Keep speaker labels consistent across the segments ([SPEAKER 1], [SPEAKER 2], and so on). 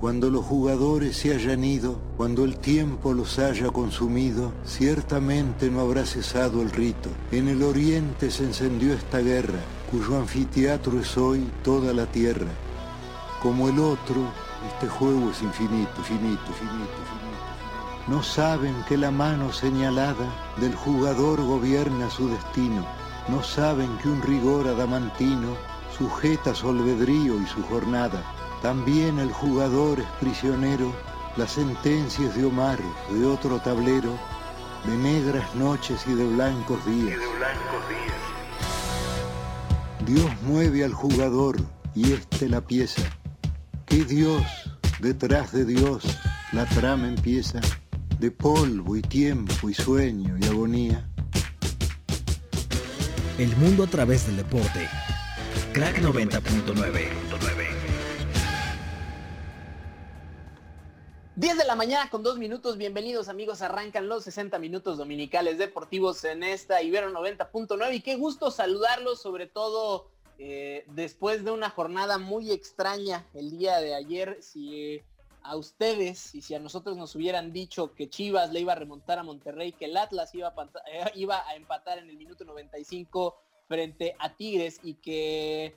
[SPEAKER 1] Cuando los jugadores se hayan ido, cuando el tiempo los haya consumido, ciertamente no habrá cesado el rito. En el oriente se encendió esta guerra, cuyo anfiteatro es hoy toda la tierra. Como el otro, este juego es infinito, infinito, infinito, infinito. No saben que la mano señalada del jugador gobierna su destino. No saben que un rigor adamantino sujeta su albedrío y su jornada también el jugador es prisionero, las sentencias de Omar, de otro tablero, de negras noches y de blancos días. Dios mueve al jugador y este la pieza. Que Dios, detrás de Dios, la trama empieza, de polvo y tiempo y sueño y agonía.
[SPEAKER 2] El mundo a través del deporte. Crack 90.9.
[SPEAKER 3] 10 de la mañana con dos minutos, bienvenidos amigos, arrancan los 60 minutos dominicales deportivos en esta Ibero 90.9 y qué gusto saludarlos, sobre todo eh, después de una jornada muy extraña el día de ayer, si a ustedes y si a nosotros nos hubieran dicho que Chivas le iba a remontar a Monterrey, que el Atlas iba a, eh, iba a empatar en el minuto 95 frente a Tigres y que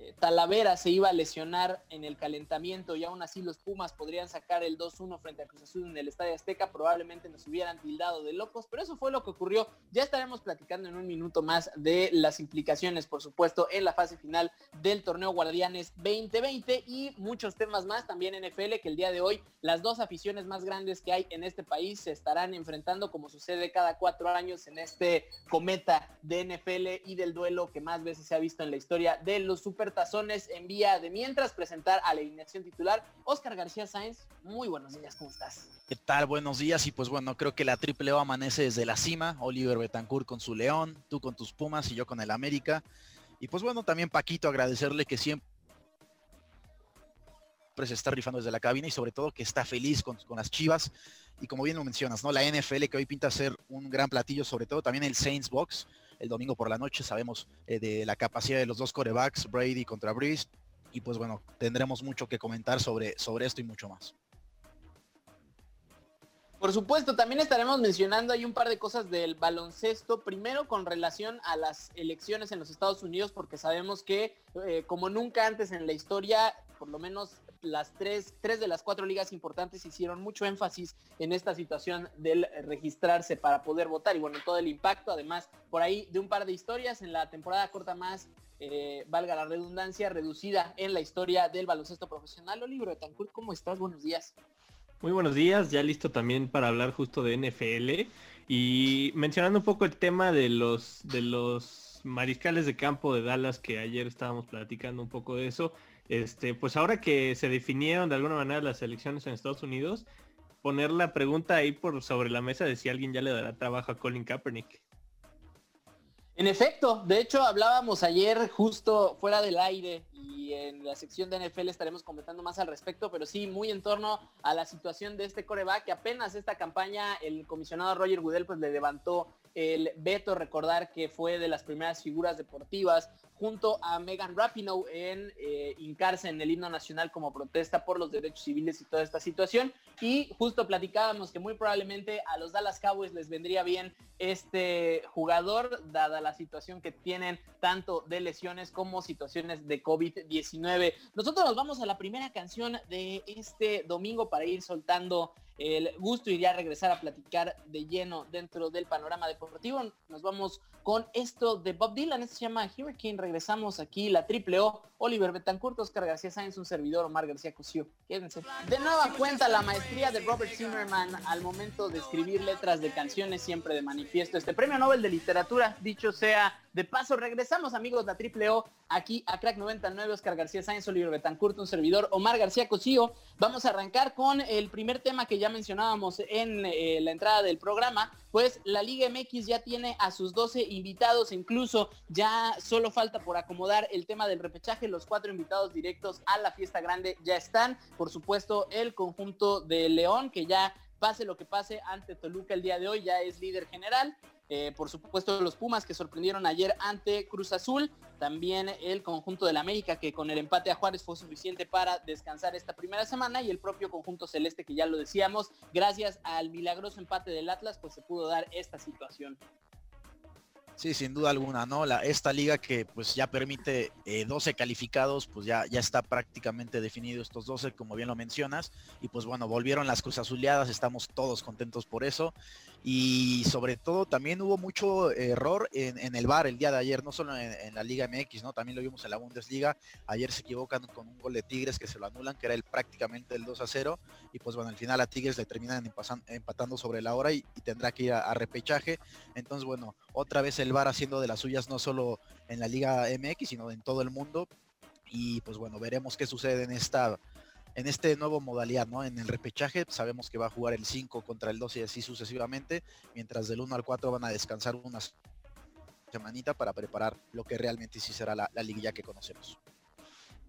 [SPEAKER 3] eh, Talavera se iba a lesionar en el calentamiento y aún así los Pumas podrían sacar el 2-1 frente a Cruz Azul en el Estadio Azteca, probablemente nos hubieran tildado de locos, pero eso fue lo que ocurrió. Ya estaremos platicando en un minuto más de las implicaciones, por supuesto, en la fase final del torneo Guardianes 2020 y muchos temas más también NFL que el día de hoy las dos aficiones más grandes que hay en este país se estarán enfrentando como sucede cada cuatro años en este cometa de NFL y del duelo que más veces se ha visto en la historia de los Super Tazones en vía de mientras presentar a la alineación titular. Oscar García Sáenz, muy buenos días, ¿cómo estás?
[SPEAKER 4] ¿Qué tal? Buenos días y pues bueno, creo que la triple O amanece desde la cima. Oliver Betancourt con su León, tú con tus Pumas y yo con el América. Y pues bueno, también Paquito agradecerle que siempre se está rifando desde la cabina y sobre todo que está feliz con, las Chivas. Y como bien lo mencionas, ¿no? La NFL que hoy pinta ser un gran platillo, sobre todo también el Saints Box, el domingo por la noche. Sabemos eh, de la capacidad de los dos corebacks, Brady contra Breeze. Y pues bueno, tendremos mucho que comentar sobre, sobre esto y mucho más.
[SPEAKER 3] Por supuesto, también estaremos mencionando ahí un par de cosas del baloncesto. Primero con relación a las elecciones en los Estados Unidos, porque sabemos que eh, como nunca antes en la historia, por lo menos las tres, tres de las cuatro ligas importantes hicieron mucho énfasis en esta situación del registrarse para poder votar y bueno, todo el impacto, además por ahí de un par de historias en la temporada corta más, eh, valga la redundancia, reducida en la historia del baloncesto profesional. Olivero Tancur, ¿cómo estás? Buenos días.
[SPEAKER 5] Muy buenos días, ya listo también para hablar justo de NFL y mencionando un poco el tema de los de los mariscales de campo de Dallas que ayer estábamos platicando un poco de eso. Este, pues ahora que se definieron de alguna manera las elecciones en Estados Unidos, poner la pregunta ahí por sobre la mesa de si alguien ya le dará trabajo a Colin Kaepernick.
[SPEAKER 3] En efecto, de hecho hablábamos ayer justo fuera del aire y en la sección de NFL estaremos comentando más al respecto, pero sí muy en torno a la situación de este coreback que apenas esta campaña el comisionado Roger Goodell pues le levantó el veto, recordar que fue de las primeras figuras deportivas junto a Megan Rapinoe en eh, hincarse en el himno nacional como protesta por los derechos civiles y toda esta situación. Y justo platicábamos que muy probablemente a los Dallas Cowboys les vendría bien este jugador, dada la situación que tienen tanto de lesiones como situaciones de COVID-19. Nosotros nos vamos a la primera canción de este domingo para ir soltando el gusto y ya regresar a platicar de lleno dentro del panorama deportivo. Nos vamos con esto de Bob Dylan, esto se llama Hurricane, regresamos aquí, la triple O, Oliver Betancourt, Oscar García Sáenz, un servidor, Omar García Cosío. Quédense. De nueva cuenta la maestría de Robert Zimmerman al momento de escribir letras de canciones siempre de manifiesto. Este premio Nobel de Literatura, dicho sea de paso, regresamos amigos de la triple O aquí a Crack 99, Oscar García Sáenz, Oliver Betancourt, un servidor, Omar García Cosío. Vamos a arrancar con el primer tema que ya mencionábamos en eh, la entrada del programa, pues la Liga MX ya tiene a sus 12 invitados, incluso ya solo falta por acomodar el tema del repechaje, los cuatro invitados directos a la fiesta grande ya están, por supuesto el conjunto de León, que ya pase lo que pase ante Toluca el día de hoy, ya es líder general. Eh, por supuesto los Pumas que sorprendieron ayer ante Cruz Azul, también el conjunto del América que con el empate a Juárez fue suficiente para descansar esta primera semana y el propio conjunto celeste que ya lo decíamos, gracias al milagroso empate del Atlas, pues se pudo dar esta situación.
[SPEAKER 4] Sí, sin duda alguna, ¿no? La, esta liga que pues ya permite 12 eh, calificados, pues ya, ya está prácticamente definido estos 12, como bien lo mencionas. Y pues bueno, volvieron las cruz azuleadas, estamos todos contentos por eso y sobre todo también hubo mucho error en, el bar el día de ayer, no solo en, la Liga MX, ¿no? También lo vimos en la Bundesliga. Ayer se equivocan con un gol de Tigres que se lo anulan, que era el prácticamente el 2 a 0. Y pues bueno, al final a Tigres le terminan empatando sobre la hora y, tendrá que ir a, repechaje. Entonces, bueno, otra vez el bar haciendo de las suyas, no solo en la Liga MX, sino en todo el mundo. Y pues bueno, veremos qué sucede en esta en este nuevo modalidad, ¿no? En el repechaje sabemos que va a jugar el 5 contra el 2 y así sucesivamente, mientras del 1 al 4 van a descansar una semanita para preparar lo que realmente sí será la, liguilla que conocemos.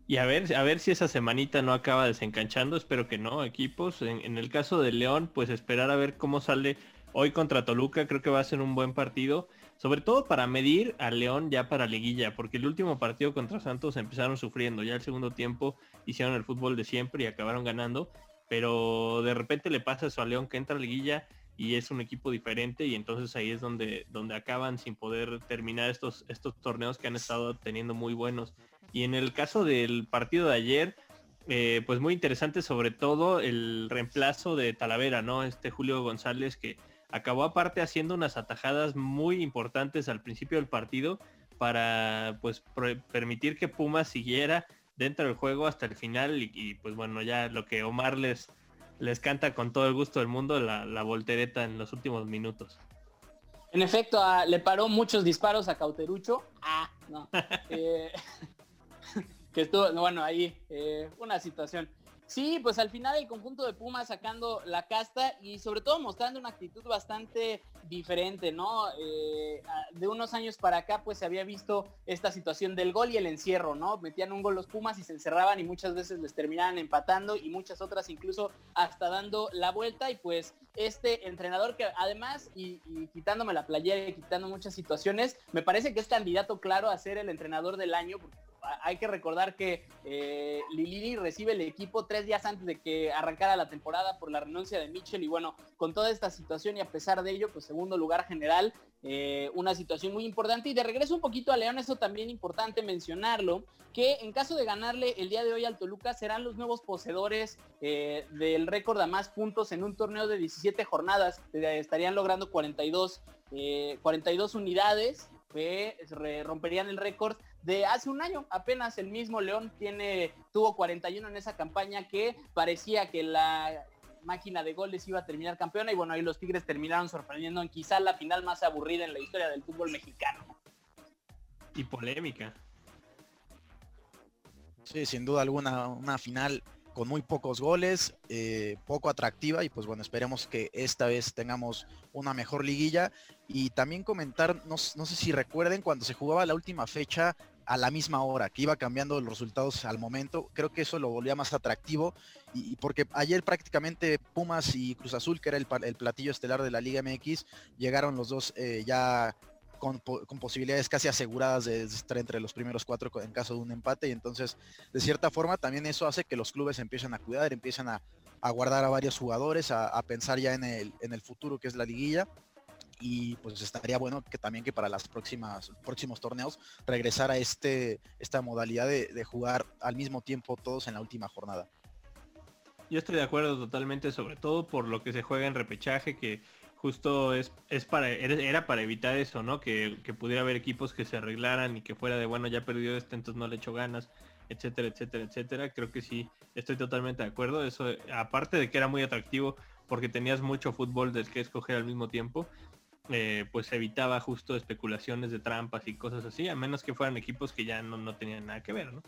[SPEAKER 5] Y a ver, a ver si esa semanita no acaba desencanchando, espero que no, equipos. En, en el caso de León, pues esperar a ver cómo sale hoy contra Toluca, creo que va a ser un buen partido sobre todo para medir a León ya para liguilla, porque el último partido contra Santos empezaron sufriendo, ya el segundo tiempo hicieron el fútbol de siempre y acabaron ganando, pero de repente le pasa eso a León que entra a liguilla y es un equipo diferente y entonces ahí es donde, donde acaban sin poder terminar estos, estos torneos que han estado teniendo muy buenos. Y en el caso del partido de ayer, eh, pues muy interesante sobre todo el reemplazo de Talavera, ¿no? Este Julio González que acabó aparte haciendo unas atajadas muy importantes al principio del partido para pues permitir que Pumas siguiera dentro del juego hasta el final y, pues bueno ya lo que Omar les les canta con todo el gusto del mundo la, voltereta en los últimos minutos.
[SPEAKER 3] En efecto, le paró muchos disparos a Cauterucho. Ah, no. Eh, que estuvo, bueno, ahí, eh, una situación. Sí, pues al final el conjunto de Pumas sacando la casta y sobre todo mostrando una actitud bastante diferente, ¿no? Eh, de unos años para acá pues se había visto esta situación del gol y el encierro, ¿no? Metían un gol los Pumas y se encerraban y muchas veces les terminaban empatando y muchas otras incluso hasta dando la vuelta y pues este entrenador que además y, quitándome la playera y quitando muchas situaciones, me parece que es candidato claro a ser el entrenador del año hay que recordar que eh, recibe el equipo tres días antes de que arrancara la temporada por la renuncia de Mitchell y bueno, con toda esta situación y a pesar de ello, pues segundo lugar general, eh, una situación muy importante. Y de regreso un poquito a León, eso también importante mencionarlo, que en caso de ganarle el día de hoy al Toluca serán los nuevos poseedores eh, del récord a más puntos en un torneo de 17 jornadas, estarían logrando 42, 42 unidades que romperían el récord de hace un año. Apenas el mismo León tiene, tuvo 41 en esa campaña que parecía que la máquina de goles iba a terminar campeona y bueno, ahí los Tigres terminaron sorprendiendo en quizá la final más aburrida en la historia del fútbol mexicano.
[SPEAKER 5] Y polémica.
[SPEAKER 4] Sí, sin duda alguna, una final con muy pocos goles, eh, poco atractiva y pues bueno, esperemos que esta vez tengamos una mejor liguilla y también comentar, no, no, sé si recuerden cuando se jugaba la última fecha a la misma hora, que iba cambiando los resultados al momento, creo que eso lo volvía más atractivo y, porque ayer prácticamente Pumas y Cruz Azul, que era el, el platillo estelar de la Liga MX, llegaron los dos eh, ya con, posibilidades casi aseguradas de estar entre los primeros cuatro en caso de un empate. Y entonces, de cierta forma, también eso hace que los clubes empiecen a cuidar, empiecen a, guardar a varios jugadores, a, pensar ya en el, en el futuro que es la liguilla. Y pues estaría bueno que también que para las próximas próximos torneos regresar a este, esta modalidad de, jugar al mismo tiempo todos en la última jornada.
[SPEAKER 5] Yo estoy de acuerdo totalmente, sobre todo por lo que se juega en repechaje, que justo es, es para, era para evitar eso, ¿no? Que, pudiera haber equipos que se arreglaran y que fuera de, bueno, ya perdió este, entonces no le echo ganas, etcétera, etcétera, etcétera. Creo que sí, estoy totalmente de acuerdo. Eso, aparte de que era muy atractivo porque tenías mucho fútbol del que escoger al mismo tiempo, eh, pues evitaba justo especulaciones de trampas y cosas así, a menos que fueran equipos que ya no, no tenían nada que ver, ¿no?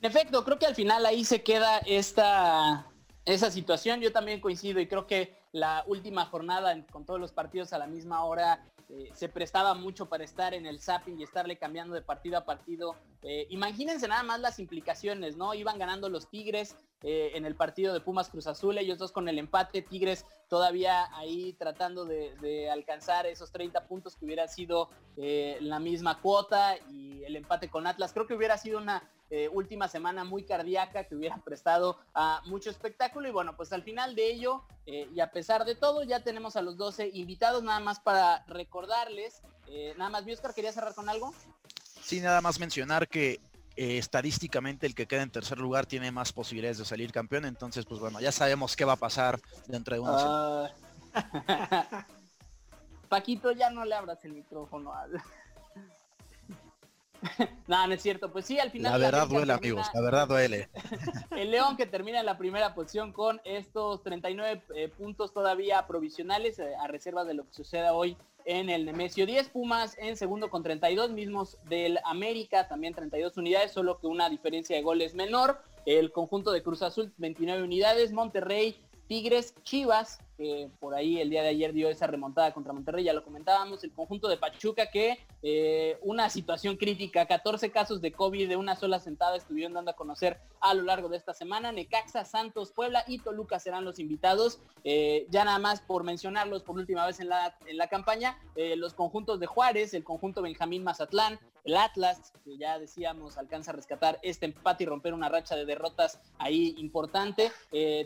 [SPEAKER 3] En efecto, creo que al final ahí se queda esta esa situación. Yo también coincido y creo que la última jornada con todos los partidos a la misma hora eh, se prestaba mucho para estar en el zapping y estarle cambiando de partido a partido eh, imagínense nada más las implicaciones, ¿no? Iban ganando los Tigres eh, en el partido de Pumas Cruz Azul, ellos dos con el empate, Tigres todavía ahí tratando de, alcanzar esos 30 puntos que hubiera sido eh, la misma cuota y el empate con Atlas. Creo que hubiera sido una última semana muy cardíaca que hubiera prestado a mucho espectáculo y bueno, pues al final de ello y a pesar de todo ya tenemos a los 12 invitados, nada más para recordarles, nada más, mi Oscar, ¿quería cerrar con algo?
[SPEAKER 4] Sí, nada más mencionar que eh, estadísticamente el que queda en tercer lugar tiene más posibilidades de salir campeón, entonces pues bueno, ya sabemos qué va a pasar dentro de unos... Uh...
[SPEAKER 3] Paquito, ya no le abras el micrófono. no, no es cierto. Pues sí, al final.
[SPEAKER 4] La verdad duele, amigos. La verdad duele.
[SPEAKER 3] el León que termina en la primera posición con estos 39 eh, puntos todavía provisionales eh, a reserva de lo que suceda hoy en el Nemesio 10 Pumas en segundo con 32 mismos del América, también 32 unidades, solo que una diferencia de goles menor. El conjunto de Cruz Azul 29 unidades, Monterrey, Tigres, Chivas que por ahí el día de ayer dio esa remontada contra Monterrey, ya lo comentábamos, el conjunto de Pachuca que eh, una situación crítica, 14 casos de COVID de una sola sentada estuvieron dando a conocer a lo largo de esta semana, Necaxa, Santos, Puebla y Toluca serán los invitados, eh, ya nada más por mencionarlos por última vez en la, en la campaña, eh, los conjuntos de Juárez, el conjunto Benjamín Mazatlán, el Atlas, que ya decíamos alcanza a rescatar este empate y romper una racha de derrotas ahí importante,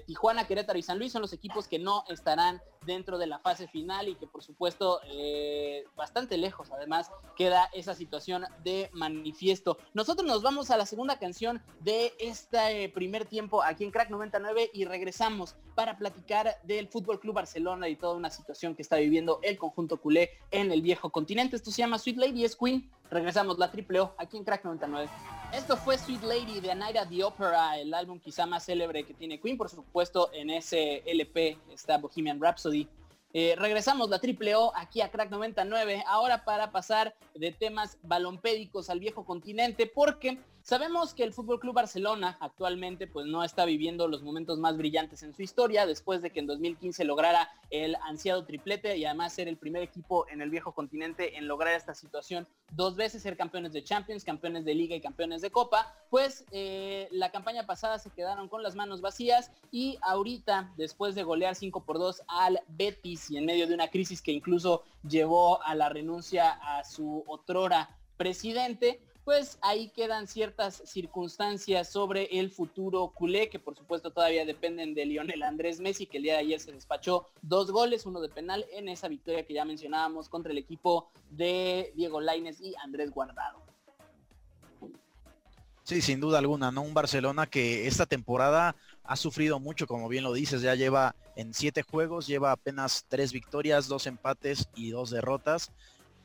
[SPEAKER 3] Tijuana, Querétaro y San Luis son los equipos que no estarán dentro de la fase final y que por supuesto eh, bastante lejos además queda esa situación de manifiesto. Nosotros nos vamos a la segunda canción de este primer tiempo aquí en Crack 99 y regresamos para platicar del Fútbol Club Barcelona y toda una situación que está viviendo el conjunto culé en el viejo continente. Esto se llama Sweet Lady es Queen. Regresamos la triple O aquí en Crack 99. Esto fue Sweet Lady de A Night the Opera, el álbum quizá más célebre que tiene Queen, por supuesto en ese LP está Bohemian Rhapsody. Eh, regresamos la triple O aquí a Crack 99, ahora para pasar de temas balompédicos al viejo continente, porque Sabemos que el Fútbol Club Barcelona actualmente pues no está viviendo los momentos más brillantes en su historia después de que en 2015 lograra el ansiado triplete y además ser el primer equipo en el viejo continente en lograr esta situación dos veces ser campeones de Champions, campeones de Liga y campeones de Copa. Pues eh, la campaña pasada se quedaron con las manos vacías y ahorita después de golear 5 por 2 al Betis y en medio de una crisis que incluso llevó a la renuncia a su otrora presidente, pues ahí quedan ciertas circunstancias sobre el futuro culé, que por supuesto todavía dependen de Lionel Andrés Messi, que el día de ayer se despachó dos goles, uno de penal en esa victoria que ya mencionábamos contra el equipo de Diego Laines y Andrés Guardado.
[SPEAKER 4] Sí, sin duda alguna, ¿no? Un Barcelona que esta temporada ha sufrido mucho, como bien lo dices, ya lleva en siete juegos, lleva apenas tres victorias, dos empates y dos derrotas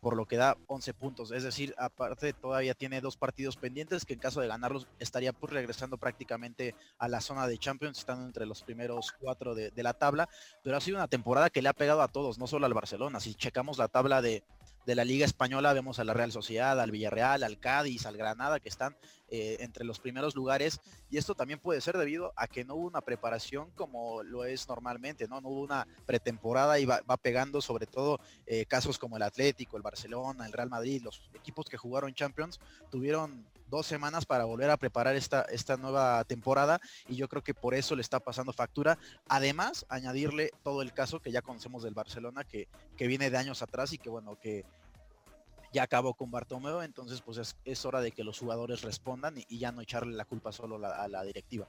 [SPEAKER 4] por lo que da 11 puntos. Es decir, aparte todavía tiene dos partidos pendientes que en caso de ganarlos estaría pues regresando prácticamente a la zona de Champions, estando entre los primeros cuatro de, la tabla. Pero ha sido una temporada que le ha pegado a todos, no solo al Barcelona. Si checamos la tabla de, de la Liga Española, vemos a la Real Sociedad, al Villarreal, al Cádiz, al Granada, que están eh, entre los primeros lugares y esto también puede ser debido a que no hubo una preparación como lo es normalmente, no, no hubo una pretemporada y va, pegando sobre todo eh, casos como el Atlético, el Barcelona, el Real Madrid, los equipos que jugaron Champions tuvieron dos semanas para volver a preparar esta, esta nueva temporada y yo creo que por eso le está pasando factura. Además, añadirle todo el caso que ya conocemos del Barcelona, que, que viene de años atrás y que bueno, que ya acabó con Bartomeu, entonces pues es, hora de que los jugadores respondan y, ya no echarle la culpa solo a la directiva.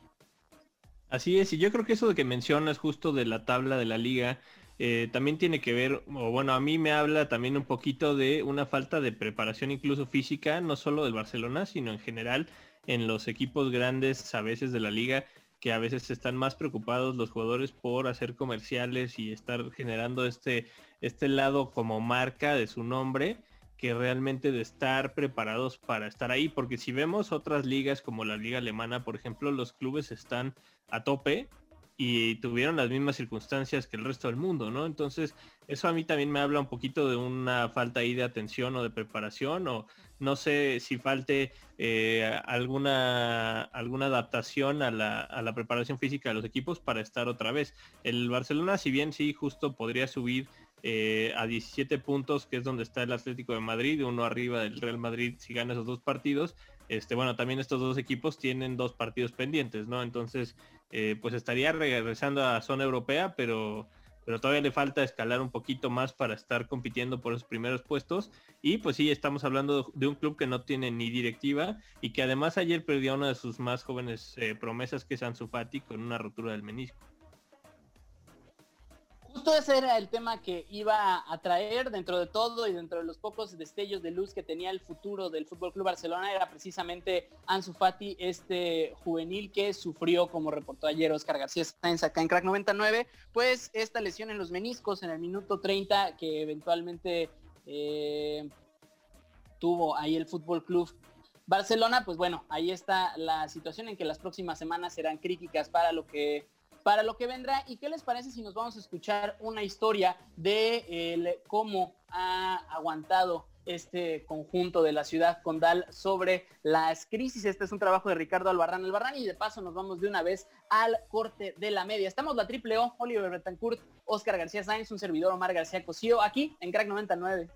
[SPEAKER 5] Así es, y yo creo que eso de que mencionas justo de la tabla de la liga, eh, también tiene que ver, o bueno, a mí me habla también un poquito de una falta de preparación incluso física, no solo del Barcelona, sino en general en los equipos grandes a veces de la liga, que a veces están más preocupados los jugadores por hacer comerciales y estar generando este, este lado como marca de su nombre que realmente de estar preparados para estar ahí, porque si vemos otras ligas como la liga alemana, por ejemplo, los clubes están a tope y tuvieron las mismas circunstancias que el resto del mundo, ¿no? Entonces, eso a mí también me habla un poquito de una falta ahí de atención o de preparación, o no sé si falte eh, alguna, alguna adaptación a la, a la preparación física de los equipos para estar otra vez. El Barcelona, si bien sí, justo podría subir eh, a 17 puntos, que es donde está el Atlético de Madrid, uno arriba del Real Madrid si gana esos dos partidos. este, bueno, también estos dos equipos tienen dos partidos pendientes, ¿no? Entonces, eh, pues estaría regresando a zona europea, pero, pero todavía le falta escalar un poquito más para estar compitiendo por los primeros puestos. Y pues sí, estamos hablando de un club que no tiene ni directiva y que además ayer perdió a una de sus más jóvenes eh, promesas, que es Ansu Fati, con una rotura del menisco.
[SPEAKER 3] Justo ese era el tema que iba a traer dentro de todo y dentro de los pocos destellos de luz que tenía el futuro del Fútbol Club Barcelona era precisamente Ansu Fati, este juvenil que sufrió, como reportó ayer Oscar García Sáenz acá en Crack 99, pues esta lesión en los meniscos en el minuto 30 que eventualmente eh, tuvo ahí el Fútbol Club Barcelona, pues bueno, ahí está la situación en que las próximas semanas serán críticas para lo que para lo que vendrá. ¿Y qué les parece si nos vamos a escuchar una historia de cómo ha aguantado este conjunto de la ciudad condal sobre las crisis. Este es un trabajo de Ricardo Albarrán Albarrán y de paso nos vamos de una vez al corte de la media. Estamos la triple O, Oliver Betancourt, Oscar García Sáenz, un servidor Omar García Cosío, aquí en Crack 99.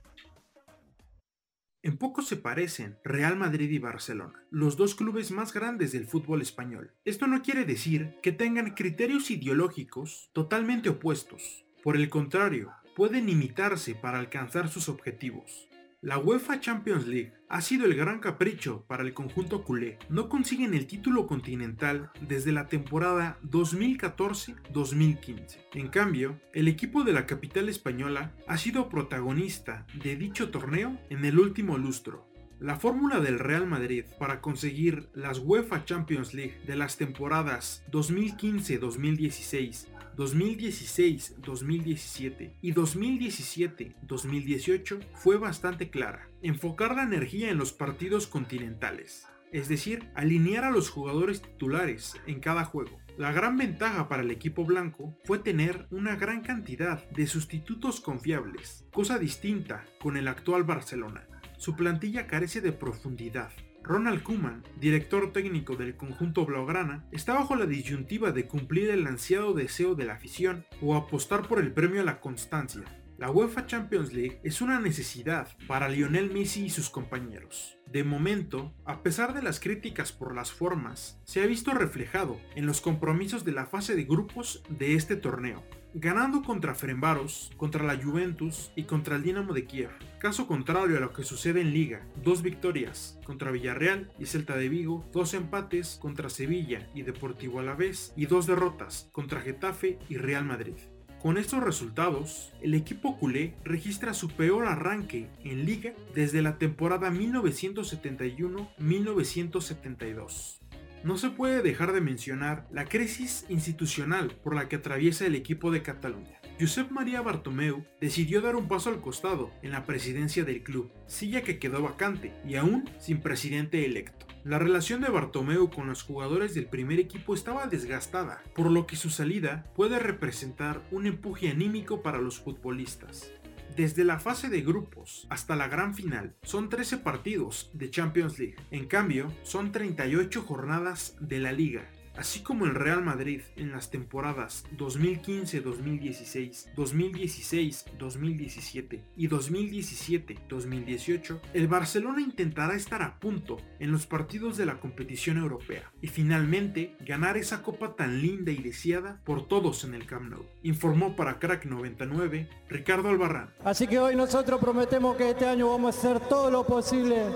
[SPEAKER 6] En poco se parecen Real Madrid y Barcelona, los dos clubes más grandes del fútbol español. Esto no quiere decir que tengan criterios ideológicos totalmente opuestos. Por el contrario, pueden imitarse para alcanzar sus objetivos. La UEFA Champions League ha sido el gran capricho para el conjunto culé. No consiguen el título continental desde la temporada 2014-2015. En cambio, el equipo de la capital española ha sido protagonista de dicho torneo en el último lustro. La fórmula del Real Madrid para conseguir las UEFA Champions League de las temporadas 2015-2016 2016-2017 y 2017-2018 fue bastante clara. Enfocar la energía en los partidos continentales, es decir, alinear a los jugadores titulares en cada juego. La gran ventaja para el equipo blanco fue tener una gran cantidad de sustitutos confiables, cosa distinta con el actual Barcelona. Su plantilla carece de profundidad, Ronald Koeman, director técnico del conjunto blaugrana, está bajo la disyuntiva de cumplir el ansiado deseo de la afición o apostar por el premio a la constancia. La UEFA Champions League es una necesidad para Lionel Messi y sus compañeros. De momento, a pesar de las críticas por las formas, se ha visto reflejado en los compromisos de la fase de grupos de este torneo, ganando contra Ferenbaros, contra la Juventus y contra el Dinamo de Kiev. Caso contrario a lo que sucede en Liga, dos victorias contra Villarreal y Celta de Vigo, dos empates contra Sevilla y Deportivo Alavés y dos derrotas contra Getafe y Real Madrid. Con estos resultados, el equipo culé registra su peor arranque en liga desde la temporada 1971-1972 no se puede dejar de mencionar la crisis institucional por la que atraviesa el equipo de Cataluña. Josep María Bartomeu decidió dar un paso al costado en la presidencia del club, silla que quedó vacante y aún sin presidente electo. La relación de Bartomeu con los jugadores del primer equipo estaba desgastada, por lo que su salida puede representar un empuje anímico para los futbolistas. Desde la fase de grupos hasta la gran final son 13 partidos de Champions League. En cambio, son 38 jornadas de la liga así como el Real Madrid en las temporadas 2015-2016, 2016-2017 y 2017-2018, el Barcelona intentará estar a punto en los partidos de la competición europea y finalmente ganar esa copa tan linda y deseada por todos en el Camp Nou. Informó para Crack 99 Ricardo Albarrán.
[SPEAKER 7] Así que hoy nosotros prometemos que este año vamos a hacer todo lo posible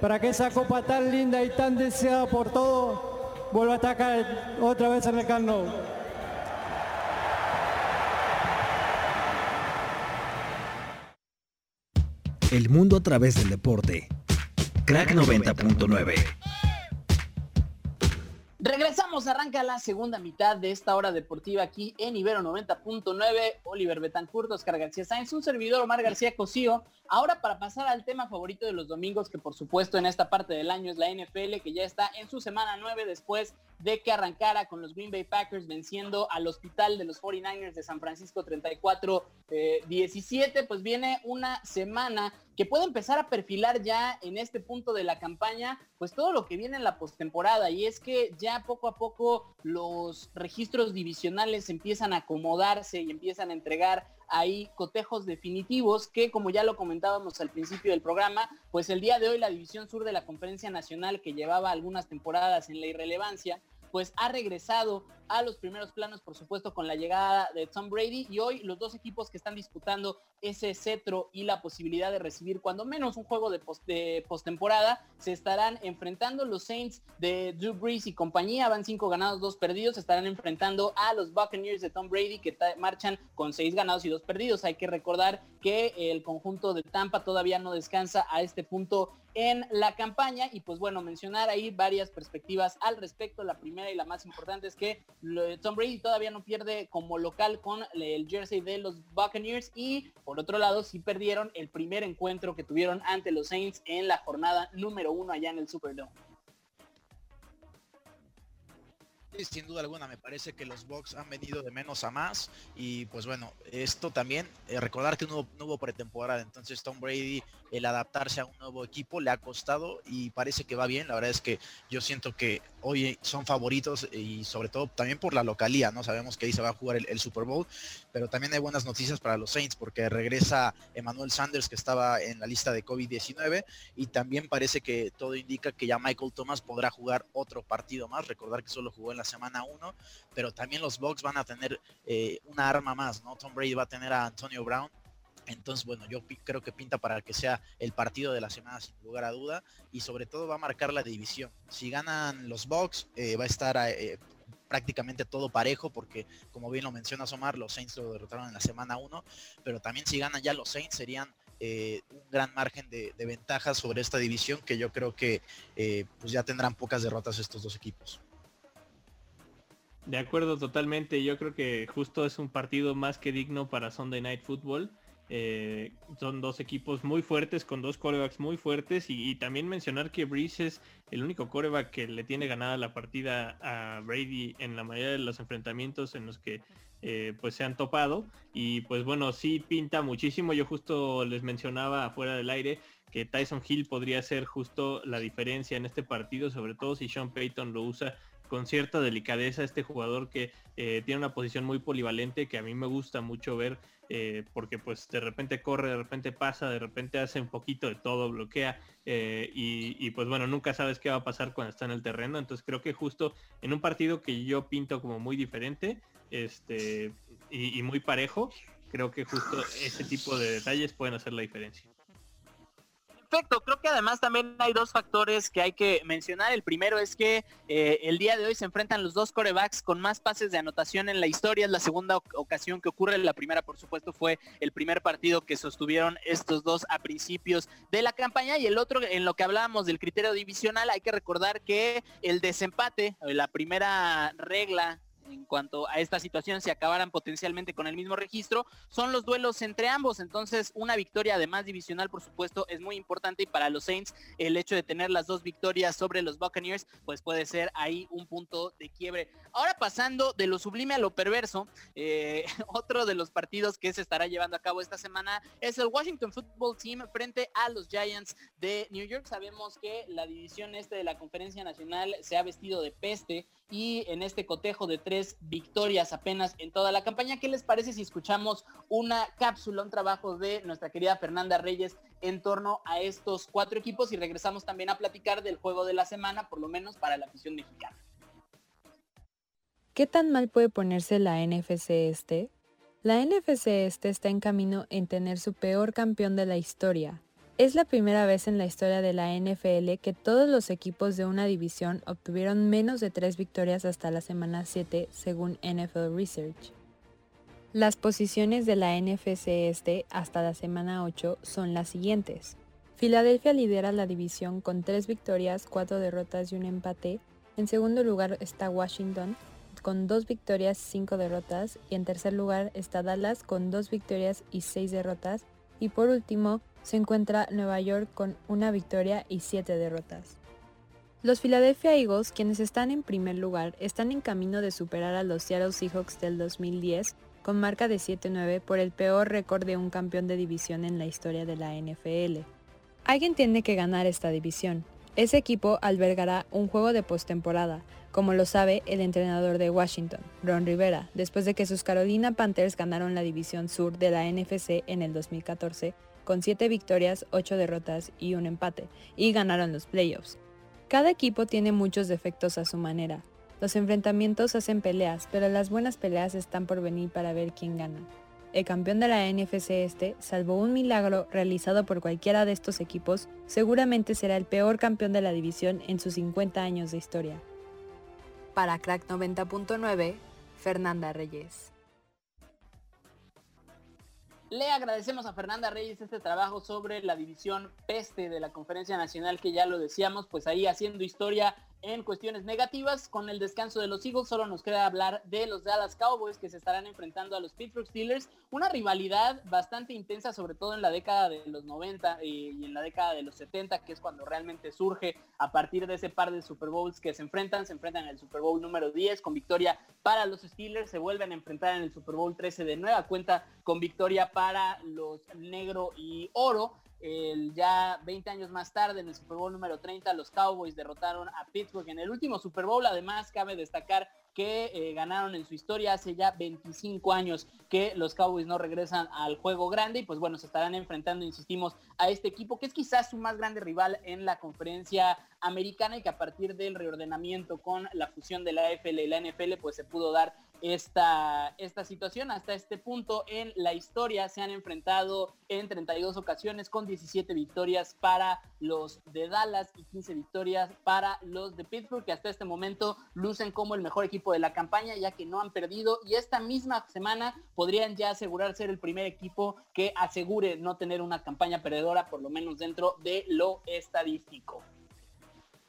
[SPEAKER 7] para que esa copa tan linda y tan deseada por todos vuelve a estar otra vez en el Camp
[SPEAKER 2] El mundo a través del deporte. Crack 90.9.
[SPEAKER 3] Regresamos, arranca la segunda mitad de esta hora deportiva aquí en Ibero 90.9. Oliver Betancourt, Oscar García Sáenz, un servidor Omar García Cosío. Ahora para pasar al tema favorito de los domingos, que por supuesto en esta parte del año es la NFL, que ya está en su semana 9 después de que arrancara con los Green Bay Packers venciendo al hospital de los 49ers de San Francisco 34-17, eh, pues viene una semana que puede empezar a perfilar ya en este punto de la campaña, pues todo lo que viene en la postemporada. Y es que ya poco a poco los registros divisionales empiezan a acomodarse y empiezan a entregar ahí cotejos definitivos que como ya lo comentábamos al principio del programa, pues el día de hoy la División Sur de la Conferencia Nacional que llevaba algunas temporadas en la irrelevancia, pues ha regresado a los primeros planos, por supuesto, con la llegada de Tom Brady. Y hoy los dos equipos que están disputando ese cetro y la posibilidad de recibir cuando menos un juego de, postemporada, se estarán enfrentando los Saints de Drew Brees y compañía. Van cinco ganados, dos perdidos. Estarán enfrentando a los Buccaneers de Tom Brady que marchan con seis ganados y dos perdidos. Hay que recordar que el conjunto de Tampa todavía no descansa a este punto en la campaña y pues bueno, mencionar ahí varias perspectivas al respecto. La primera y la más importante es que Tom Brady todavía no pierde como local con el jersey de los Buccaneers y por otro lado sí perdieron el primer encuentro que tuvieron ante los Saints en la jornada número uno allá en el Superdome.
[SPEAKER 4] Sin duda alguna, me parece que los Bucks han venido de menos a más. Y pues bueno, esto también, eh, recordar que no, hubo pretemporada, entonces Tom Brady, el adaptarse a un nuevo equipo le ha costado y parece que va bien, la verdad es que yo siento que hoy son favoritos y sobre todo también por la localía, ¿no? Sabemos que ahí se va a jugar el, Super Bowl, pero también hay buenas noticias para los Saints porque regresa Emmanuel Sanders que estaba en la lista de COVID-19 y también parece que todo indica que ya Michael Thomas podrá jugar otro partido más, recordar que solo jugó en la semana 1, pero también los Bucks van a tener eh, una arma más, ¿no? Tom Brady va a tener a Antonio Brown. Entonces, bueno, yo creo que pinta para que sea el partido de la semana sin lugar a duda y sobre todo va a marcar la división. Si ganan los Bucks, eh, va a estar eh, prácticamente todo parejo porque como bien lo menciona Omar, los Saints lo derrotaron en la semana 1, pero también si ganan ya los Saints serían un gran margen de, de, ventaja sobre esta división que yo creo que pues ya tendrán pocas derrotas estos dos equipos.
[SPEAKER 5] De acuerdo totalmente, yo creo que justo es un partido más que digno para Sunday Night Football. Eh, son dos equipos muy fuertes, con dos corebacks muy fuertes y, también mencionar que Breeze es el único coreback que le tiene ganada la partida a Brady en la mayoría de los enfrentamientos en los que eh, pues se han topado y pues bueno, sí pinta muchísimo. Yo justo les mencionaba afuera del aire que Tyson Hill podría ser justo la diferencia en este partido, sobre todo si Sean Payton lo usa con cierta delicadeza este jugador que eh, tiene una posición muy polivalente que a mí me gusta mucho ver eh, porque pues de repente corre, de repente pasa, de repente hace un poquito de todo, bloquea eh, y, pues bueno, nunca sabes qué va a pasar cuando está en el terreno. Entonces creo que justo en un partido que yo pinto como muy diferente este, y, y muy parejo, creo que justo ese tipo de detalles pueden hacer la diferencia.
[SPEAKER 3] Perfecto, creo que además también hay dos factores que hay que mencionar. El primero es que eh, el día de hoy se enfrentan los dos corebacks con más pases de anotación en la historia. Es la segunda ocasión que ocurre. La primera, por supuesto, fue el primer partido que sostuvieron estos dos a principios de la campaña. Y el otro, en lo que hablábamos del criterio divisional, hay que recordar que el desempate, la primera regla en cuanto a esta situación se acabaran potencialmente con el mismo registro, son los duelos entre ambos. Entonces, una victoria además divisional, por supuesto, es muy importante y para los Saints el hecho de tener las dos victorias sobre los Buccaneers, pues puede ser ahí un punto de quiebre. Ahora pasando de lo sublime a lo perverso, eh, otro de los partidos que se estará llevando a cabo esta semana es el Washington Football Team frente a los Giants de New York. Sabemos que la división este de la Conferencia Nacional se ha vestido de peste y en este cotejo de tres victorias apenas en toda la campaña. ¿Qué les parece si escuchamos una cápsula, un trabajo de nuestra querida Fernanda Reyes en torno a estos cuatro equipos y regresamos también a platicar del juego de la semana, por lo menos para la afición mexicana?
[SPEAKER 8] ¿Qué tan mal puede ponerse la NFC este? La NFC este está en camino en tener su peor campeón de la historia, es la primera vez en la historia de la NFL que todos los equipos de una división obtuvieron menos de tres victorias hasta la semana 7 según NFL Research. Las posiciones de la NFC este hasta la semana 8 son las siguientes. Filadelfia lidera la división con tres victorias, cuatro derrotas y un empate. En segundo lugar está Washington con dos victorias, cinco derrotas. Y en tercer lugar está Dallas con dos victorias y seis derrotas. Y por último, se encuentra Nueva York con una victoria y siete derrotas. Los Philadelphia Eagles, quienes están en primer lugar, están en camino de superar a los Seattle Seahawks del 2010 con marca de 7-9 por el peor récord de un campeón de división en la historia de la NFL. Alguien tiene que ganar esta división. Ese equipo albergará un juego de postemporada, como lo sabe el entrenador de Washington, Ron Rivera, después de que sus Carolina Panthers ganaron la división sur de la NFC en el 2014 con 7 victorias, 8 derrotas y un empate, y ganaron los playoffs. Cada equipo tiene muchos defectos a su manera. Los enfrentamientos hacen peleas, pero las buenas peleas están por venir para ver quién gana. El campeón de la NFC este, salvo un milagro realizado por cualquiera de estos equipos, seguramente será el peor campeón de la división en sus 50 años de historia. Para Crack 90.9, Fernanda Reyes.
[SPEAKER 3] Le agradecemos a Fernanda Reyes este trabajo sobre la división peste de la Conferencia Nacional que ya lo decíamos, pues ahí haciendo historia en cuestiones negativas. Con el descanso de los Eagles solo nos queda hablar de los Dallas Cowboys que se estarán enfrentando a los Pittsburgh Steelers. Una rivalidad bastante intensa, sobre todo en la década de los 90 eh, y en la década de los 70, que es cuando realmente surge a partir de ese par de Super Bowls que se enfrentan. Se enfrentan en el Super Bowl número 10 con victoria para los Steelers. Se vuelven a enfrentar en el Super Bowl 13 de nueva cuenta con victoria para los negro y oro ya 20 años más tarde, en el Super Bowl número 30, los Cowboys derrotaron a Pittsburgh en el último Super Bowl. Además, cabe destacar que eh, ganaron en su historia hace ya 25 años que los Cowboys no regresan al juego grande y pues bueno, se estarán enfrentando, insistimos, a este equipo que es quizás su más grande rival en la conferencia americana y que a partir del reordenamiento con la fusión de la AFL y la NFL pues se pudo dar esta, esta situación. Hasta este punto en la historia se han enfrentado en 32 ocasiones con 17 victorias para los de Dallas y 15 victorias para los de Pittsburgh, que hasta este momento lucen como el mejor equipo de la campaña, ya que no han perdido y esta misma semana podrían ya asegurar ser el primer equipo que asegure no tener una campaña perdedora, por lo menos dentro de lo estadístico.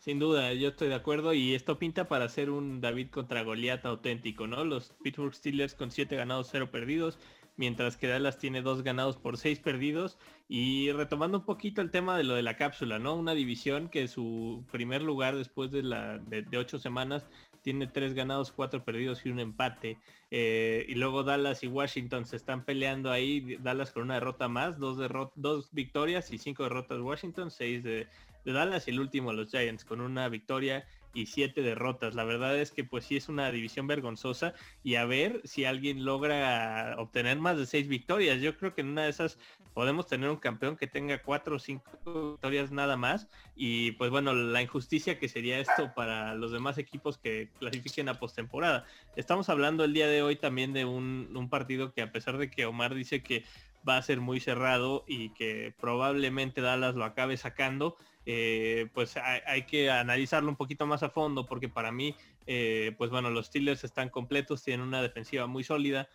[SPEAKER 5] Sin duda, yo estoy de acuerdo y esto pinta para ser un David contra Goliat auténtico, ¿no? Los Pittsburgh Steelers con 7 ganados, 0 perdidos, mientras que Dallas tiene 2 ganados por 6 perdidos. Y retomando un poquito el tema de lo de la cápsula, ¿no? Una división que su primer lugar después de, la, de, 8 semanas tiene 3 ganados, 4 perdidos y un empate. Eh, y luego Dallas y Washington se están peleando ahí, Dallas con una derrota más, dos, dos victorias y 5 derrotas Washington, 6 de de Dallas y el último los Giants con una victoria y siete derrotas. La verdad es que pues sí es una división vergonzosa y a ver si alguien logra obtener más de seis victorias. Yo creo que en una de esas podemos tener un campeón que tenga cuatro o cinco victorias nada más y pues bueno, la injusticia que sería esto para los demás equipos que clasifiquen a postemporada. Estamos hablando el día de hoy también de un, un partido que a pesar de que Omar dice que va a ser muy cerrado y que probablemente Dallas lo acabe sacando, eh, pues hay, que analizarlo un poquito más a fondo porque para mí, eh, pues bueno, los Steelers están completos, tienen una defensiva muy sólida,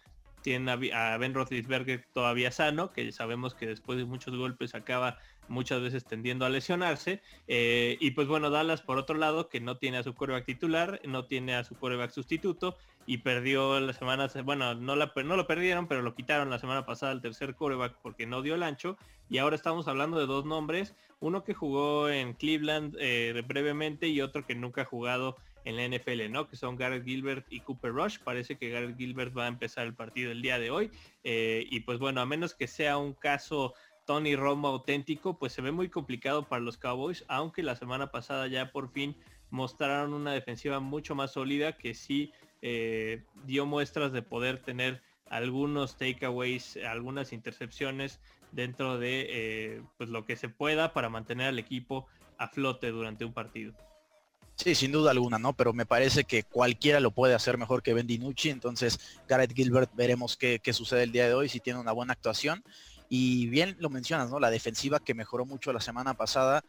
[SPEAKER 5] tienen a, Ben Roethlisberger todavía sano, que sabemos que después de muchos golpes acaba muchas veces tendiendo a lesionarse. Eh, y pues bueno, Dallas por otro lado, que no tiene a su coreback titular, no tiene a su coreback sustituto y perdió la semana, bueno, no, la, no lo perdieron, pero lo quitaron la semana pasada al tercer coreback porque no dio el ancho. Y ahora estamos hablando de dos nombres, uno que jugó en Cleveland eh, brevemente y otro que nunca ha jugado en la NFL, ¿no? Que son Garrett Gilbert y Cooper Rush. Parece que Garrett Gilbert va a empezar el partido el día de hoy. Eh, y pues bueno, a menos que sea un caso Tony Romo auténtico, pues se ve muy complicado para los Cowboys, aunque la semana pasada ya por fin mostraron una defensiva mucho más sólida que sí eh, dio muestras de poder tener algunos takeaways, algunas intercepciones dentro de eh, pues lo que se pueda para mantener al equipo a flote durante un partido.
[SPEAKER 4] Sí, sin duda alguna, ¿no? Pero me parece que cualquiera lo puede hacer mejor que Ben DiNucci. Entonces, Garrett Gilbert, veremos qué, sucede el día de hoy, si tiene una buena actuación. Y bien lo mencionas, ¿no? La defensiva que mejoró mucho la semana pasada.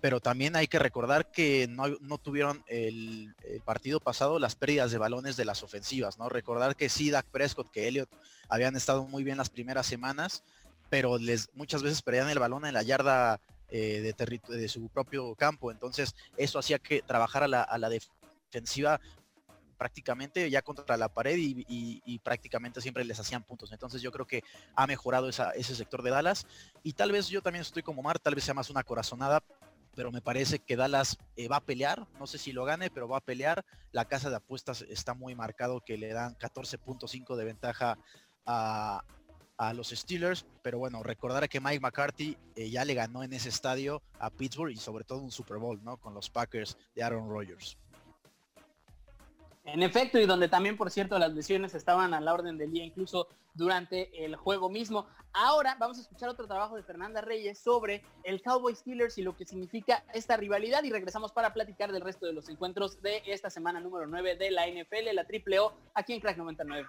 [SPEAKER 4] Pero también hay que recordar que no, tuvieron el, partido pasado las pérdidas de balones de las ofensivas, ¿no? Recordar que sí, Dak Prescott, que Elliot habían estado muy bien las primeras semanas, pero les muchas veces perdían el balón en la yarda eh, de, de, su propio campo. Entonces eso hacía que trabajara a la, defensiva prácticamente ya contra la pared y, prácticamente siempre les hacían puntos. Entonces yo creo que ha mejorado ese sector de Dallas y tal vez yo también estoy como Mar, tal vez sea más una corazonada, pero me parece que Dallas eh, va a pelear, no sé si lo gane, pero va a pelear. La casa de apuestas está muy marcado que le dan 14.5 de ventaja a, a los Steelers, pero bueno, recordar que Mike McCarthy eh, ya le ganó en ese estadio a Pittsburgh y sobre todo un Super Bowl, ¿no? Con los Packers de Aaron Rodgers.
[SPEAKER 3] En efecto, y donde también, por cierto, las lesiones estaban a la orden del día, incluso durante el juego mismo. Ahora vamos a escuchar otro trabajo de Fernanda Reyes sobre el Cowboy Steelers y lo que significa esta rivalidad y regresamos para platicar del resto de los encuentros de esta semana número 9 de la NFL, la Triple O, aquí en Crack 99.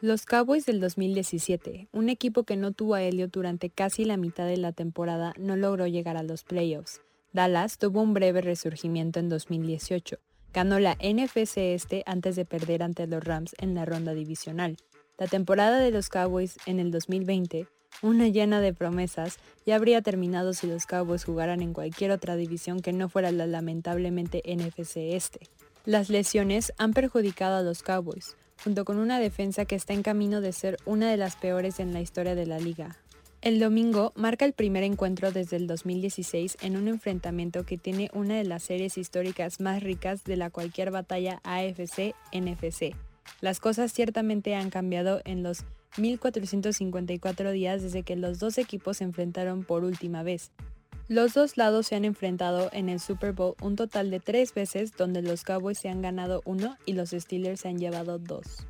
[SPEAKER 8] Los Cowboys del 2017, un equipo que no tuvo a Elliot durante casi la mitad de la temporada, no logró llegar a los playoffs. Dallas tuvo un breve resurgimiento en 2018 Ganó la NFC este antes de perder ante los Rams en la ronda divisional. La temporada de los Cowboys en el 2020, una llena de promesas, ya habría terminado si los Cowboys jugaran en cualquier otra división que no fuera la lamentablemente NFC este. Las lesiones han perjudicado a los Cowboys, junto con una defensa que está en camino de ser una de las peores en la historia de la liga, el domingo marca el primer encuentro desde el 2016 en un enfrentamiento que tiene una de las series históricas más ricas de la cualquier batalla AFC-NFC. Las cosas ciertamente han cambiado en los 1454 días desde que los dos equipos se enfrentaron por última vez. Los dos lados se han enfrentado en el Super Bowl un total de tres veces donde los Cowboys se han ganado uno y los Steelers se han llevado dos.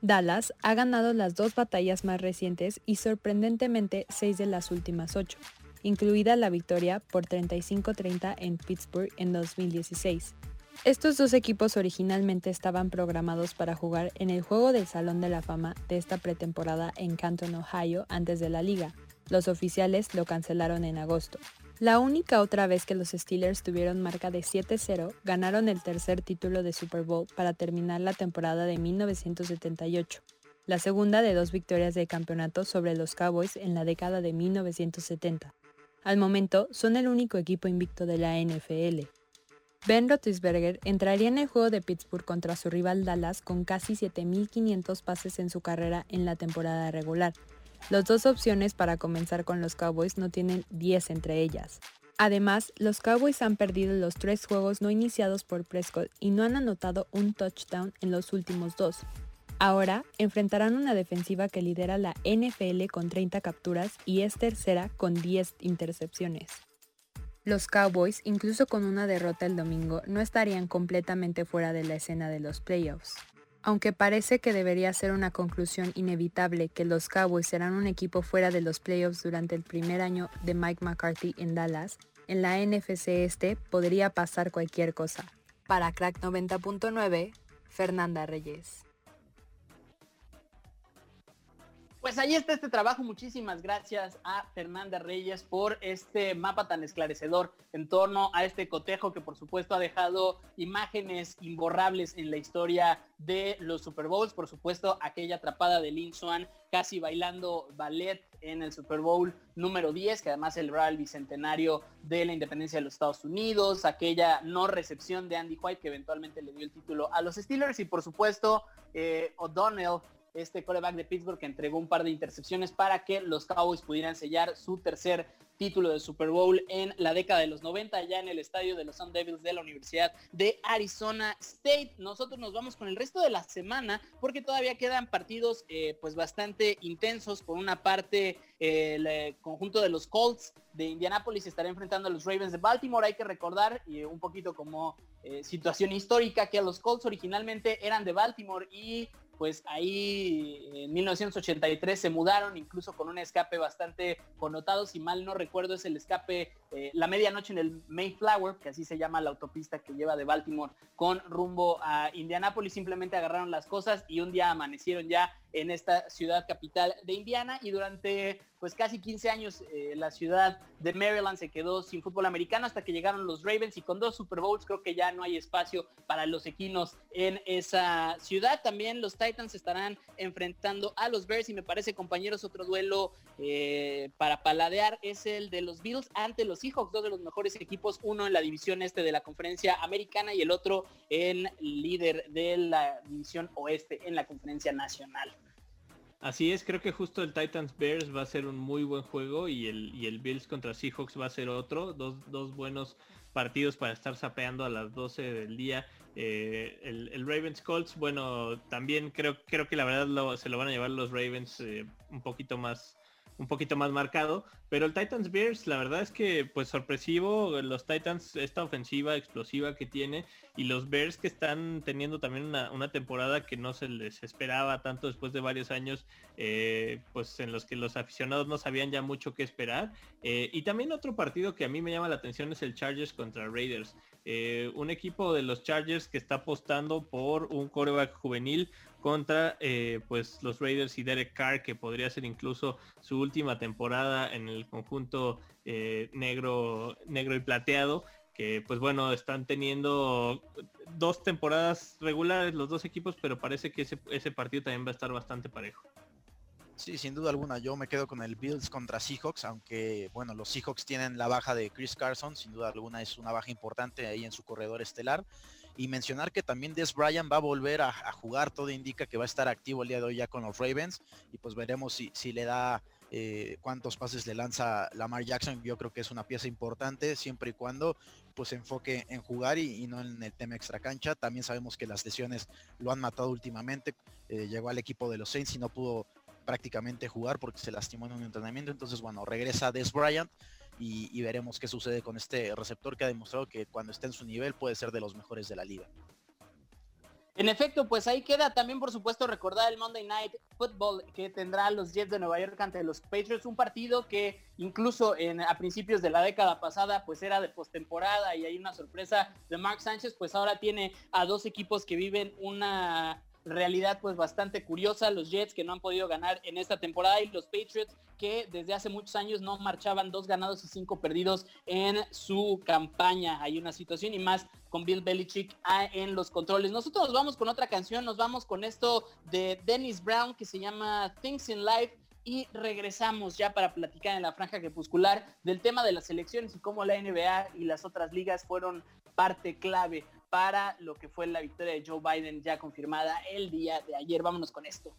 [SPEAKER 8] Dallas ha ganado las dos batallas más recientes y sorprendentemente seis de las últimas ocho, incluida la victoria por 35-30 en Pittsburgh en 2016. Estos dos equipos originalmente estaban programados para jugar en el juego del Salón de la Fama de esta pretemporada en Canton, Ohio, antes de la liga. Los oficiales lo cancelaron en agosto. La única otra vez que los Steelers tuvieron marca de 7-0, ganaron el tercer título de Super Bowl para terminar la temporada de 1978, la segunda de dos victorias de campeonato sobre los Cowboys en la década de 1970. Al momento, son el único equipo invicto de la NFL. Ben Roethlisberger entraría en el juego de Pittsburgh contra su rival Dallas con casi 7.500 pases en su carrera en la temporada regular, las dos opciones para comenzar con los Cowboys no tienen 10 entre ellas. Además, los Cowboys han perdido los tres juegos no iniciados por Prescott y no han anotado un touchdown en los últimos dos. Ahora enfrentarán una defensiva que lidera la NFL con 30 capturas y es tercera con 10 intercepciones. Los Cowboys, incluso con una derrota el domingo, no estarían completamente fuera de la escena de los playoffs. Aunque parece que debería ser una conclusión inevitable que los Cowboys serán un equipo fuera de los playoffs durante el primer año de Mike McCarthy en Dallas, en la NFC este podría pasar cualquier cosa. Para Crack 90.9, Fernanda Reyes.
[SPEAKER 3] Pues ahí está este trabajo. Muchísimas gracias a Fernanda Reyes por este mapa tan esclarecedor en torno a este cotejo que por supuesto ha dejado imágenes imborrables en la historia de los Super Bowls. Por supuesto, aquella atrapada de Lin Swan casi bailando ballet en el Super Bowl número 10, que además celebraba el bicentenario de la independencia de los Estados Unidos, aquella no recepción de Andy White que eventualmente le dio el título a los Steelers y por supuesto eh, O'Donnell este coreback de Pittsburgh que entregó un par de intercepciones para que los Cowboys pudieran sellar su tercer título de Super Bowl en la década de los 90 ya en el estadio de los Sun Devils de la Universidad de Arizona State. Nosotros nos vamos con el resto de la semana porque todavía quedan partidos eh, pues bastante intensos. Por una parte el eh, conjunto de los Colts de Indianapolis estará enfrentando a los Ravens de Baltimore. Hay que recordar y un poquito como eh, situación histórica que los Colts originalmente eran de Baltimore y pues ahí en 1983 se mudaron, incluso con un escape bastante connotado, si mal no recuerdo es el escape eh, la medianoche en el Mayflower, que así se llama la autopista que lleva de Baltimore con rumbo a Indianápolis, simplemente agarraron las cosas y un día amanecieron ya en esta ciudad capital de Indiana. Y durante pues casi 15 años eh, la ciudad de Maryland se quedó sin fútbol americano hasta que llegaron los Ravens. Y con dos Super Bowls creo que ya no hay espacio para los equinos en esa ciudad. También los Titans estarán enfrentando a los Bears. Y me parece compañeros otro duelo eh, para paladear es el de los Bills ante los Seahawks, dos de los mejores equipos, uno en la división este de la conferencia americana y el otro en líder de la división oeste en la conferencia nacional.
[SPEAKER 5] Así es, creo que justo el Titans Bears va a ser un muy buen juego y el, y el Bills contra Seahawks va a ser otro, dos, dos buenos partidos para estar sapeando a las 12 del día. Eh, el, Ravens Colts, bueno, también creo, creo que la verdad se lo van a llevar los Ravens eh, un poquito más un poquito más marcado. Pero el Titans Bears, la verdad es que pues sorpresivo, los Titans, esta ofensiva explosiva que tiene y los Bears que están teniendo también una, temporada que no se les esperaba tanto después de varios años, eh, pues en los que los aficionados no sabían ya mucho qué esperar. Eh, y también otro partido que a mí me llama la atención es el Chargers contra Raiders. Eh, un equipo de los Chargers que está apostando por un coreback juvenil contra eh, pues los Raiders y Derek Carr que podría ser incluso su última temporada en el conjunto eh, negro negro y plateado que pues bueno están teniendo dos temporadas regulares los dos equipos pero parece que ese, ese partido también va a estar bastante parejo
[SPEAKER 4] Sí, sin duda alguna, yo me quedo con el Bills contra Seahawks, aunque bueno, los Seahawks tienen la baja de Chris Carson, sin duda alguna es una baja importante ahí en su corredor estelar. Y mencionar que también Des Bryant va a volver a, jugar, todo indica que va a estar activo el día de hoy ya con los Ravens, y pues veremos si, si le da eh, cuántos pases le lanza Lamar Jackson, yo creo que es una pieza importante, siempre y cuando pues enfoque en jugar y, no en el tema extra cancha. También sabemos que las lesiones lo han matado últimamente. Eh, llegó al equipo de los Saints y no pudo prácticamente jugar porque se lastimó en un entrenamiento. Entonces, bueno, regresa Des Bryant y, veremos qué sucede con este receptor que ha demostrado que cuando esté en su nivel puede ser de los mejores de la liga.
[SPEAKER 3] En efecto, pues ahí queda también, por supuesto, recordar el Monday Night Football que tendrá los Jets de Nueva York ante los Patriots, un partido que incluso en, a principios de la década pasada pues era de postemporada y hay una sorpresa de Mark Sánchez, pues ahora tiene a dos equipos que viven una realidad pues bastante curiosa, los Jets que no han podido ganar en esta temporada y los Patriots que desde hace muchos años no marchaban dos ganados y cinco perdidos en su campaña. Hay una situación y más con Bill Belichick en los controles. Nosotros nos vamos con otra canción, nos vamos con esto de Dennis Brown que se llama Things in Life y regresamos ya para platicar en la franja crepuscular del tema de las elecciones y cómo la NBA y las otras ligas fueron parte clave para lo que fue la victoria de Joe Biden ya confirmada el día de ayer. Vámonos con esto.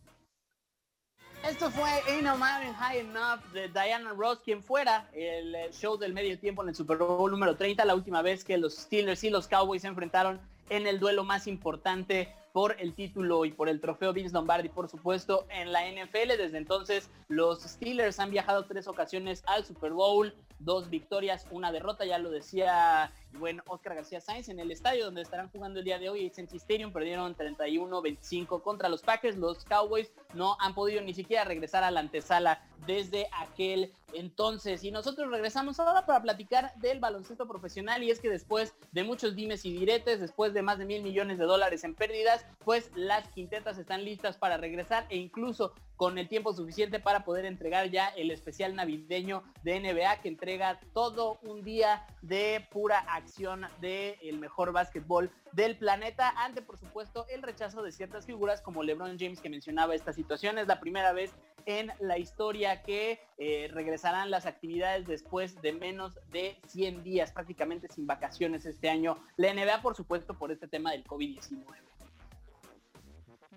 [SPEAKER 3] Esto fue Ain't No Mountain High Enough de Diana Ross, quien fuera el show del medio tiempo en el Super Bowl número 30, la última vez que los Steelers y los Cowboys se enfrentaron en el duelo más importante por el título y por el trofeo Vince Lombardi, por supuesto, en la NFL. Desde entonces, los Steelers han viajado tres ocasiones al Super Bowl, dos victorias, una derrota, ya lo decía bueno, Oscar García Sainz en el estadio donde estarán jugando el día de hoy, AT&T Stadium, perdieron 31-25 contra los Packers. Los Cowboys no han podido ni siquiera regresar a la antesala desde aquel entonces. Y nosotros regresamos ahora para platicar del baloncesto profesional y es que después de muchos dimes y diretes, después de más de mil millones de dólares en pérdidas, pues las quintetas están listas para regresar e incluso con el tiempo suficiente para poder entregar ya el especial navideño de NBA que entrega todo un día de pura acción del el mejor básquetbol del planeta ante por supuesto el rechazo de ciertas figuras como LeBron James que mencionaba esta situación. Es la primera vez en la historia que eh, regresarán las actividades después de menos de 100 días, prácticamente sin vacaciones este año. La NBA por supuesto por este tema del COVID-19.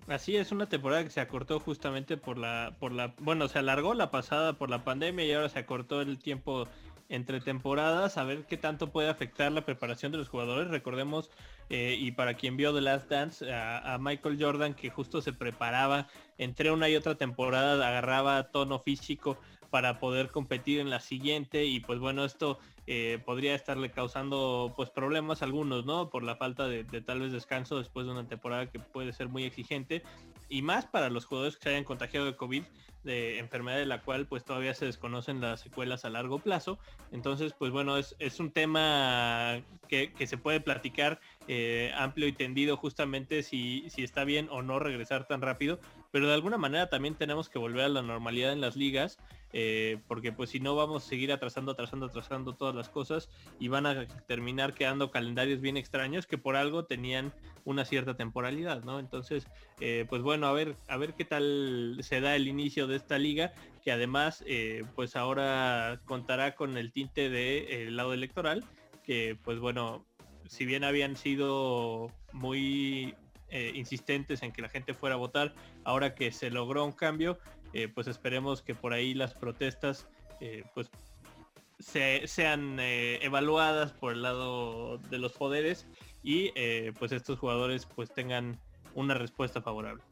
[SPEAKER 5] Así es, una temporada que se acortó justamente por la, por la, bueno, se alargó la pasada por la pandemia y ahora se acortó el tiempo entre temporadas, a ver qué tanto puede afectar la preparación de los jugadores. Recordemos, eh, y para quien vio The Last Dance, a, Michael Jordan que justo se preparaba entre una y otra temporada, agarraba tono físico para poder competir en la siguiente y pues bueno, esto eh, podría estarle causando pues problemas algunos, ¿no? Por la falta de, tal vez descanso después de una temporada que puede ser muy exigente y más para los jugadores que se hayan contagiado de COVID, de enfermedad de la cual pues todavía se desconocen las secuelas a largo plazo. Entonces pues bueno, es, un tema que, se puede platicar eh, amplio y tendido justamente si, si está bien o no regresar tan rápido, pero de alguna manera también tenemos que volver a la normalidad en las ligas eh, porque pues si no vamos a seguir atrasando, atrasando, atrasando todas las cosas y van a terminar quedando calendarios bien extraños que por algo tenían una cierta temporalidad, ¿no? Entonces, eh, pues bueno, a ver, a ver qué tal se da el inicio de esta liga, que además, eh, pues ahora contará con el tinte del lado electoral, que pues bueno, si bien habían sido muy insistentes en que la gente fuera a votar, ahora que se logró un cambio, eh, pues esperemos que por ahí las protestas eh, pues sean eh, evaluadas por el lado de los poderes y pues estos jugadores pues tengan una respuesta favorable.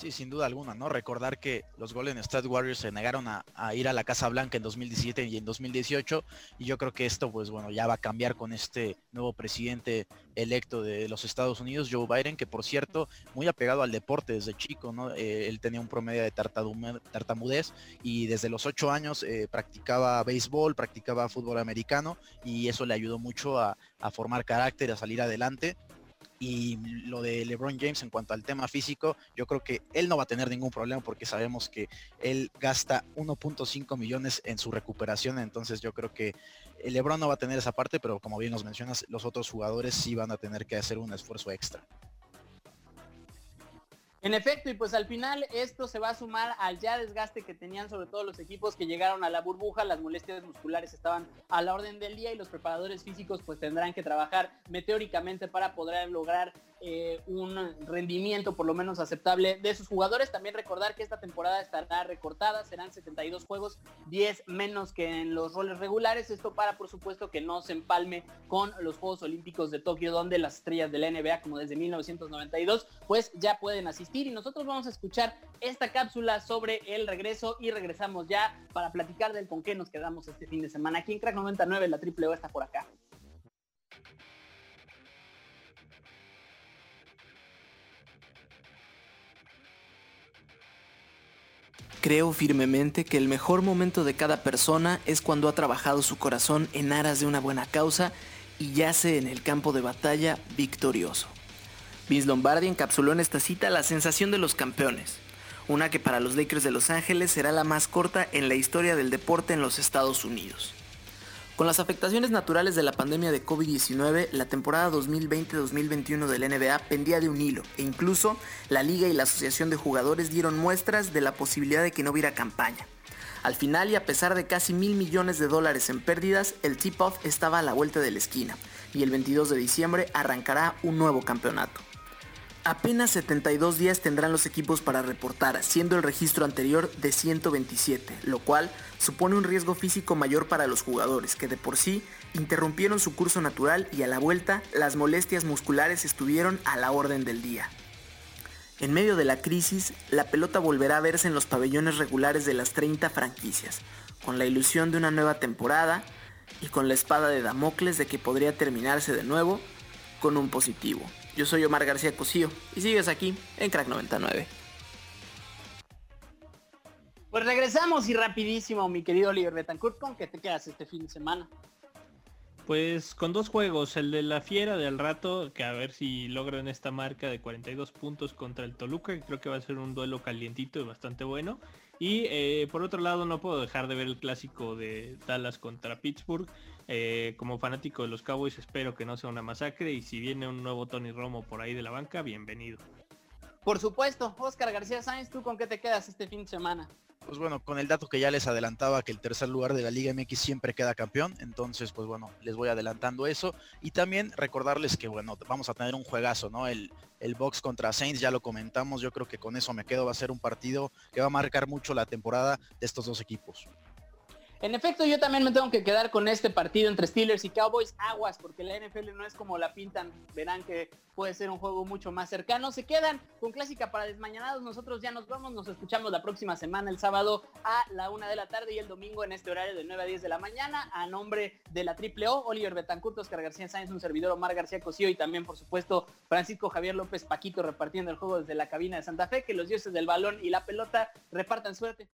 [SPEAKER 4] Sí, sin duda alguna, ¿no? Recordar que los Golden State Warriors se negaron a, ir a la Casa Blanca en 2017 y en 2018 y yo creo que esto pues bueno ya va a cambiar con este nuevo presidente electo de los Estados Unidos, Joe Biden, que por cierto muy apegado al deporte desde chico, ¿no? Eh, él tenía un promedio de tartamudez y desde los ocho años eh, practicaba béisbol, practicaba fútbol americano y eso le ayudó mucho a, a formar carácter, a salir adelante y lo de LeBron James en cuanto al tema físico, yo creo que él no va a tener ningún problema porque sabemos que él gasta 1.5 millones en su recuperación, entonces yo creo que LeBron no va a tener esa parte, pero como bien nos mencionas, los otros jugadores sí van a tener que hacer un esfuerzo extra.
[SPEAKER 3] En efecto, y pues al final esto se va a sumar al ya desgaste que tenían sobre todo los equipos que llegaron a la burbuja, las molestias musculares estaban a la orden del día y los preparadores físicos pues tendrán que trabajar meteóricamente para poder lograr eh, un rendimiento por lo menos aceptable de sus jugadores. También recordar que esta temporada estará recortada, serán 72 juegos, 10 menos que en los roles regulares. Esto para por supuesto que no se empalme con los Juegos Olímpicos de Tokio donde las estrellas de la NBA como desde 1992 pues ya pueden y nosotros vamos a escuchar esta cápsula sobre el regreso y regresamos ya para platicar del con qué nos quedamos este fin de semana. Aquí en Crack 99 la triple O está por acá.
[SPEAKER 9] Creo firmemente que el mejor momento de cada persona es cuando ha trabajado su corazón en aras de una buena causa y yace en el campo de batalla victorioso. Vince Lombardi encapsuló en esta cita la sensación de los campeones, una que para los Lakers de Los Ángeles será la más corta en la historia del deporte en los Estados Unidos. Con las afectaciones naturales de la pandemia de COVID-19, la temporada 2020-2021 del NBA pendía de un hilo e incluso la liga y la asociación de jugadores dieron muestras de la posibilidad de que no hubiera campaña. Al final y a pesar de casi mil millones de dólares en pérdidas, el tip-off estaba a la vuelta de la esquina y el 22 de diciembre arrancará un nuevo campeonato. Apenas 72 días tendrán los equipos para reportar, siendo el registro anterior de 127, lo cual supone un riesgo físico mayor para los jugadores, que de por sí interrumpieron su curso natural y a la vuelta las molestias musculares estuvieron a la orden del día. En medio de la crisis, la pelota volverá a verse en los pabellones regulares de las 30 franquicias, con la ilusión de una nueva temporada y con la espada de Damocles de que podría terminarse de nuevo con un positivo. Yo soy Omar García Cosío y sigues aquí en Crack 99.
[SPEAKER 3] Pues regresamos y rapidísimo, mi querido Oliver Betancourt, ¿con qué te quedas este fin de semana?
[SPEAKER 5] Pues con dos juegos, el de la Fiera del rato, que a ver si logran esta marca de 42 puntos contra el Toluca, que creo que va a ser un duelo calientito y bastante bueno. Y eh, por otro lado no puedo dejar de ver el clásico de Dallas contra Pittsburgh. Eh, como fanático de los Cowboys espero que no sea una masacre y si viene un nuevo Tony Romo por ahí de la banca, bienvenido.
[SPEAKER 3] Por supuesto, Oscar García Sáenz, ¿tú con qué te quedas este fin de semana?
[SPEAKER 4] Pues bueno, con el dato que ya les adelantaba que el tercer lugar de la Liga MX siempre queda campeón, entonces pues bueno, les voy adelantando eso y también recordarles que bueno, vamos a tener un juegazo, ¿no? El, el box contra Saints, ya lo comentamos, yo creo que con eso me quedo, va a ser un partido que va a marcar mucho la temporada de estos dos equipos.
[SPEAKER 3] En efecto, yo también me tengo que quedar con este partido entre Steelers y Cowboys. Aguas, porque la NFL no es como la pintan. Verán que puede ser un juego mucho más cercano. Se quedan con clásica para desmañanados. Nosotros ya nos vamos. Nos escuchamos la próxima semana, el sábado a la una de la tarde y el domingo en este horario de 9 a 10 de la mañana. A nombre de la Triple O, Oliver Betancourt, Oscar García Sáenz, un servidor Omar García Cosío y también, por supuesto, Francisco Javier López Paquito repartiendo el juego desde la cabina de Santa Fe. Que los dioses del balón y la pelota repartan suerte.